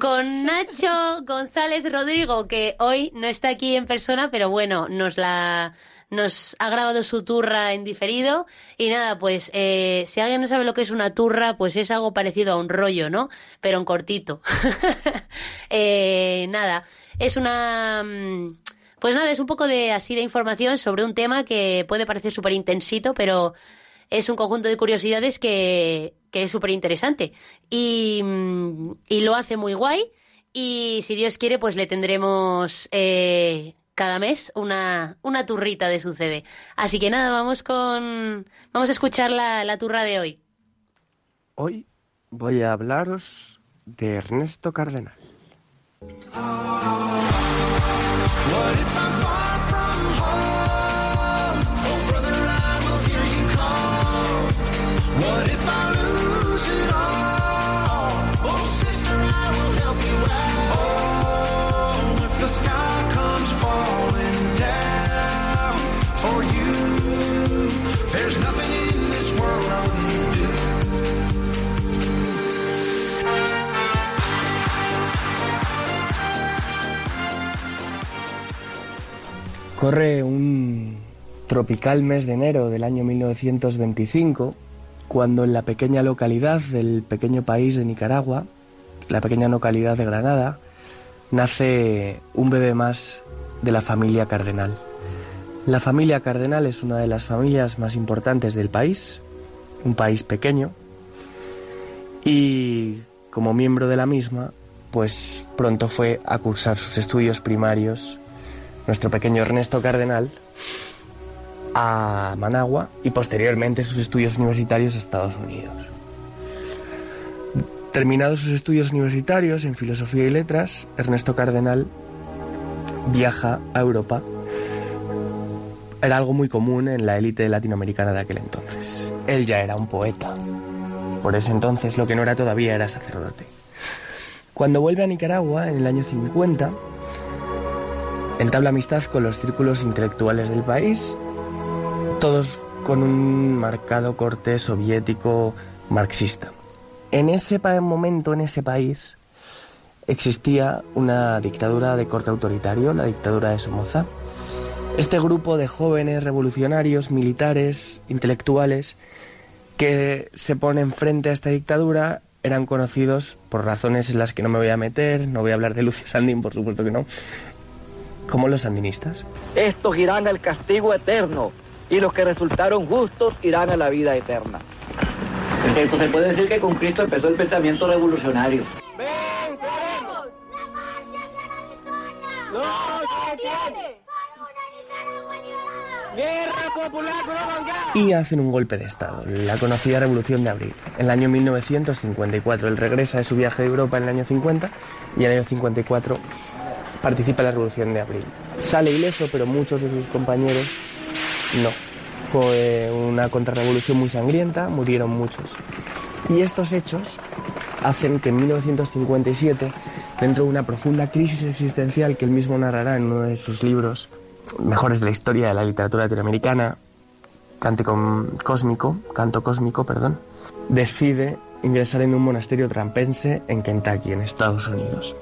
Con Nacho González Rodrigo, que hoy no está aquí en persona, pero bueno, nos la nos ha grabado su turra en diferido. Y nada, pues eh, si alguien no sabe lo que es una turra, pues es algo parecido a un rollo, ¿no? Pero en cortito. (laughs) Eh, nada, es una... mm, Pues nada, es un poco de así de información sobre un tema que puede parecer súper intensito, pero es un conjunto de curiosidades que, que es súper interesante. Y, mm, y lo hace muy guay. Y si Dios quiere, pues le tendremos eh, cada mes una, una turrita de sucede. Así que nada, vamos con. Vamos a escuchar la, la turra de hoy. Hoy voy a hablaros de Ernesto Cardenal. What if I'm Corre un tropical mes de enero del año 1925, cuando en la pequeña localidad del pequeño país de Nicaragua, la pequeña localidad de Granada, nace un bebé más de la familia Cardenal. La familia Cardenal es una de las familias más importantes del país, un país pequeño, Y como miembro de la misma, pues pronto fue a cursar sus estudios primarios nuestro pequeño Ernesto Cardenal a Managua y posteriormente sus estudios universitarios a Estados Unidos. Terminados sus estudios universitarios en filosofía y letras, Ernesto Cardenal viaja a Europa. Era algo muy común en la élite latinoamericana de aquel entonces. Él ya era un poeta. Por ese entonces lo que no era todavía era sacerdote. Cuando vuelve a Nicaragua en el año 50, entabla amistad con los círculos intelectuales del país, todos con un marcado corte soviético marxista. En ese momento, en ese país, existía una dictadura de corte autoritario, la dictadura de Somoza. Este grupo de jóvenes revolucionarios, militares, intelectuales, que se ponen frente a esta dictadura eran conocidos por razones en las que no me voy a meter, no voy a hablar de Lucio Sandin, por supuesto que no, como los sandinistas. Estos irán al castigo eterno y los que resultaron justos irán a la vida eterna. Perfecto, se puede decir que con Cristo empezó el pensamiento revolucionario. y hacen un golpe de Estado, la conocida Revolución de Abril. En el año 1954 él regresa de su viaje de Europa en el año 50 y en el año 54 participa en la Revolución de Abril. Sale ileso, pero muchos de sus compañeros no. Fue una contrarrevolución muy sangrienta, murieron muchos. Y estos hechos hacen que en 1957, dentro de una profunda crisis existencial que él mismo narrará en uno de sus libros mejores de la historia de la literatura latinoamericana, Cántico Cósmico, Canto Cósmico, perdón, decide ingresar en un monasterio trampense en Kentucky, en Estados Unidos.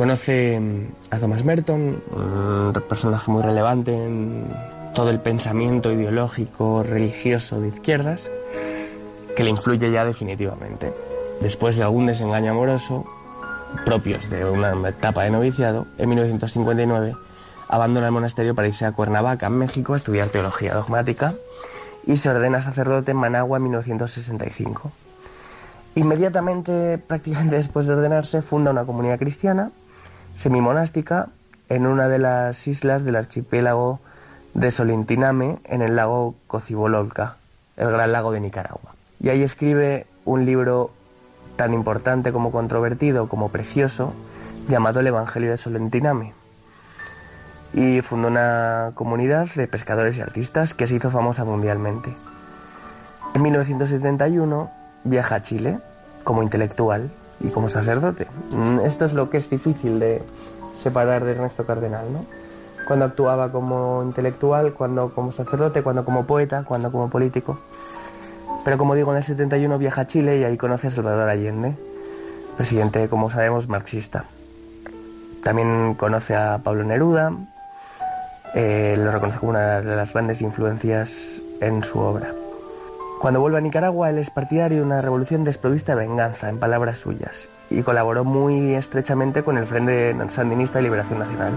Conoce mm, a Thomas Merton, un personaje muy relevante en todo el pensamiento ideológico religioso de izquierdas, que le influye ya definitivamente. Después de algún desengaño amoroso, propios de una etapa de noviciado, en 1959 abandona el monasterio para irse a Cuernavaca, en México, a estudiar teología dogmática y se ordena sacerdote en Managua en 1965. Inmediatamente, prácticamente después de ordenarse, funda una comunidad cristiana semimonástica en una de las islas del archipiélago de Solintiname, en el lago Cocibololca, el gran lago de Nicaragua. Y ahí escribe un libro tan importante como controvertido, como precioso, llamado El Evangelio de Solintiname. Y fundó una comunidad de pescadores y artistas que se hizo famosa mundialmente. En 1971 viaja a Chile como intelectual y como sacerdote. Mm, Esto es lo que es difícil de separar de Ernesto Cardenal, ¿no? Cuando actuaba como intelectual, cuando como sacerdote, cuando como poeta, cuando como político. Pero como digo, en el 71 viaja a Chile y ahí conoce a Salvador Allende, presidente, como sabemos, marxista. También conoce a Pablo Neruda, eh, lo reconoce como una de las grandes influencias en su obra. Cuando vuelve a Nicaragua, él es partidario de una revolución desprovista de venganza, en palabras suyas, y colaboró muy estrechamente con el Frente Sandinista de Liberación Nacional,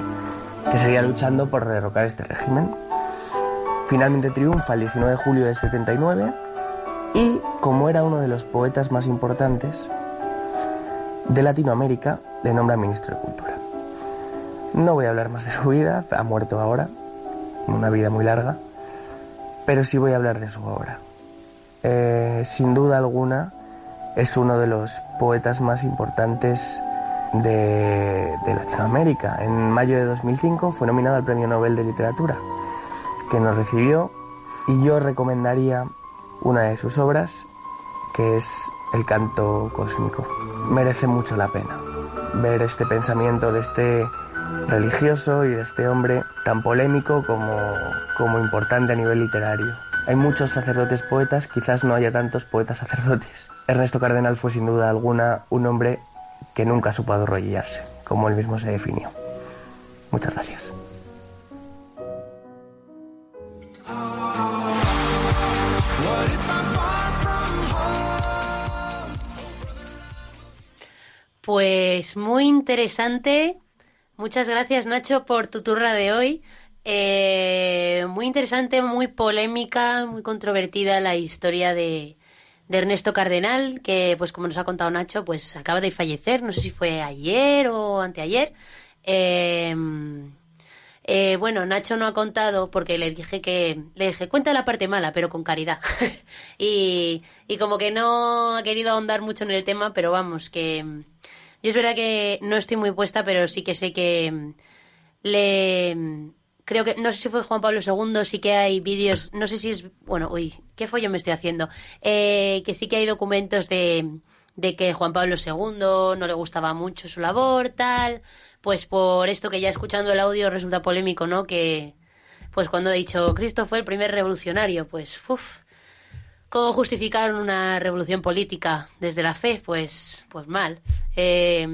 que seguía luchando por derrocar este régimen. Finalmente triunfa el 19 de julio del 79 y, como era uno de los poetas más importantes de Latinoamérica, le nombra ministro de Cultura. No voy a hablar más de su vida, ha muerto ahora, una vida muy larga, pero sí voy a hablar de su obra. Eh, sin duda alguna, es uno de los poetas más importantes de, de Latinoamérica. En mayo de 2005 fue nominado al Premio Nobel de Literatura, que nos recibió, y yo recomendaría una de sus obras, que es El canto cósmico. Merece mucho la pena ver este pensamiento de este religioso y de este hombre tan polémico como, como importante a nivel literario. Hay muchos sacerdotes poetas, quizás no haya tantos poetas sacerdotes. (laughs) Ernesto Cardenal fue sin duda alguna un hombre que nunca supo arrodillarse, como él mismo se definió. Muchas gracias. Pues muy interesante. Muchas gracias, Nacho, por tu turra de hoy. Eh, muy interesante, muy polémica, muy controvertida la historia de, de Ernesto Cardenal, que pues como nos ha contado Nacho, pues acaba de fallecer, no sé si fue ayer o anteayer. Eh, eh, bueno, Nacho no ha contado porque le dije que le dije cuenta la parte mala, pero con caridad. (laughs) y, y como que no ha querido ahondar mucho en el tema, pero vamos, que yo es verdad que no estoy muy puesta, pero sí que sé que le creo que no sé si fue Juan Pablo II, sí que hay vídeos, no sé si es bueno, uy, qué follo me estoy haciendo, eh, que sí que hay documentos de de que Juan Pablo II no le gustaba mucho su labor, tal. Pues por esto que ya escuchando el audio resulta polémico, ¿no? Que, pues cuando he dicho Cristo fue el primer revolucionario, pues, uff, ¿cómo justificar una revolución política desde la fe? Pues, pues mal. Eh,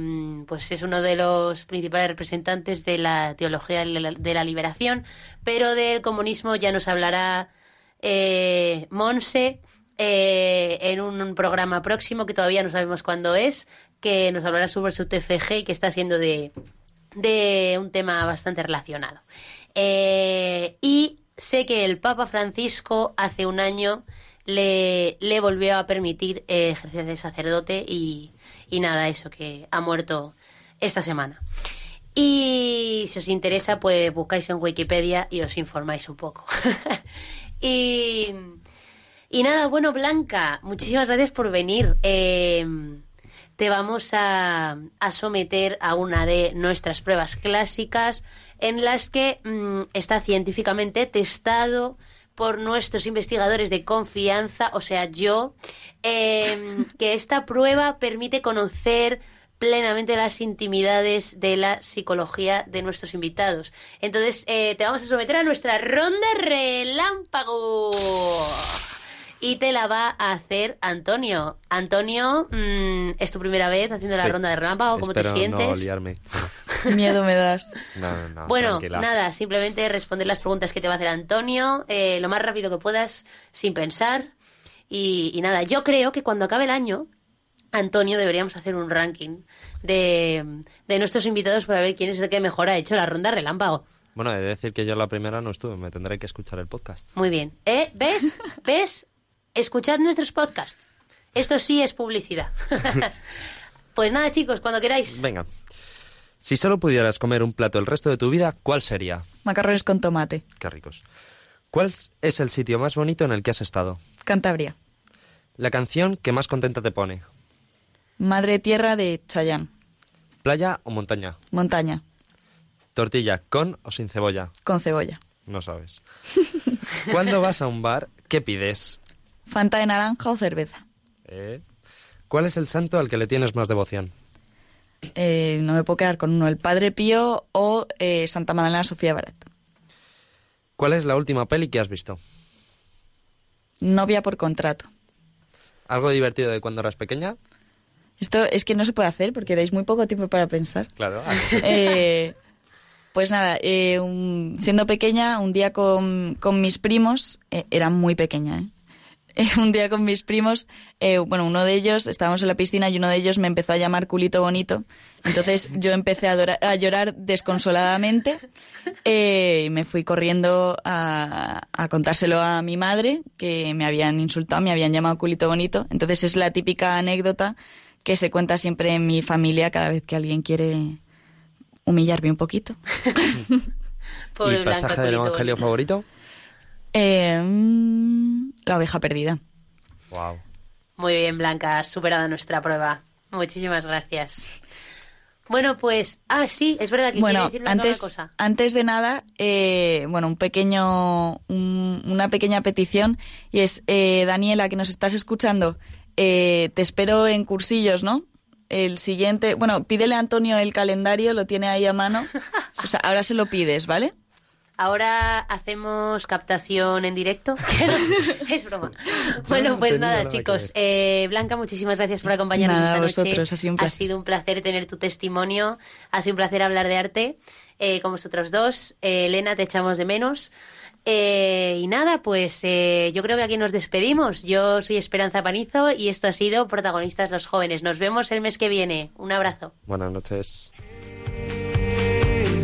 pues es uno de los principales representantes de la teología de la liberación, pero del comunismo ya nos hablará eh, Monse. Eh, en un programa próximo que todavía no sabemos cuándo es, que nos hablará sobre su TFG y que está siendo de, de un tema bastante relacionado. Eh, y sé que el Papa Francisco hace un año le, volvió a permitir eh, ejercer de sacerdote y, nada, eso que ha muerto esta semana. Y si os interesa, pues buscáis en Wikipedia y os informáis un poco. (laughs) y, y nada, bueno, Blanca, muchísimas gracias por venir. Eh, te vamos a, someter a una de nuestras pruebas clásicas en las que mm, está científicamente testado por nuestros investigadores de confianza, o sea, yo, em, que esta prueba permite conocer plenamente las intimidades de la psicología de nuestros invitados. Entonces, eh, te vamos a someter a nuestra ronda relámpago y te la va a hacer Antonio. Antonio, mm, es tu primera vez haciendo la ronda de relámpago, ¿cómo te sientes? no liarme. (laughs) Miedo me das. No, no, no, bueno, tranquila. nada, simplemente responder las preguntas que te va a hacer Antonio eh, lo más rápido que puedas, sin pensar. Y, y nada, yo creo que cuando acabe el año, Antonio, deberíamos hacer un ranking de, de nuestros invitados para ver quién es el que mejor ha hecho la ronda relámpago. Bueno, he de decir que yo la primera no estuve, me tendré que escuchar el podcast. Muy bien. ¿Eh? ¿Ves? (laughs) ¿Ves? Escuchad nuestros podcasts. Esto sí es publicidad. (laughs) (laughs) pues nada, chicos, cuando queráis. Venga. Si solo pudieras comer un plato el resto de tu vida, ¿cuál sería? Macarrones con tomate. Qué ricos. ¿Cuál es el sitio más bonito en el que has estado? Cantabria. La canción que más contenta te pone. Madre tierra de Chayán. ¿Playa o montaña? Montaña. ¿Tortilla con o sin cebolla? Con cebolla. No sabes. (laughs) Cuando vas a un bar, ¿qué pides? Fanta de naranja o cerveza. ¿Eh? ¿Cuál es el santo al que le tienes más devoción? Eh, no me puedo quedar con uno. El Padre Pío o eh, Santa Madalena Sofía Barat. ¿Cuál es la última peli que has visto? Novia por contrato. ¿Algo divertido de cuando eras pequeña? Esto es que no se puede hacer porque dais muy poco tiempo para pensar. Claro. (laughs) Eh, pues nada, eh, un- siendo pequeña, un día con, con mis primos, eh, era muy pequeña, ¿eh? Eh, un día con mis primos, eh, bueno, uno de ellos, estábamos en la piscina y uno de ellos me empezó a llamar culito bonito. Entonces (laughs) yo empecé a, a llorar desconsoladamente eh, y me fui corriendo a, a contárselo a mi madre, que me habían insultado, me habían llamado culito bonito. Entonces es la típica anécdota que se cuenta siempre en mi familia cada vez que alguien quiere humillarme un poquito. (laughs) (laughs) ¿Y pasaje del Evangelio bonito. favorito? Eh, la oveja perdida. Wow. Muy bien, Blanca, has superado nuestra prueba. Muchísimas gracias. Bueno, pues, ah, sí, es verdad que Bueno, decir antes, una cosa. antes de nada, eh, bueno, un pequeño, un- una pequeña petición y es, eh, Daniela, que nos estás escuchando, eh, te espero en cursillos, ¿no? El siguiente, bueno, pídele a Antonio el calendario, lo tiene ahí a mano. (laughs) O sea, ahora se lo pides, ¿vale? Ahora hacemos captación en directo. (laughs) (laughs) es broma. Bueno, pues nada, chicos. eh, Blanca, muchísimas gracias por acompañarnos Nada, esta noche. vosotros, ha sido un placer. sido un placer tener tu testimonio. Ha sido un placer hablar de arte eh, con vosotros dos. Eh, Elena, te echamos de menos. Eh, y nada, pues eh, yo creo que aquí nos despedimos. Yo soy Esperanza Panizo y esto ha sido Protagonistas los Jóvenes. Nos vemos el mes que viene. Un abrazo. Buenas noches. Hey,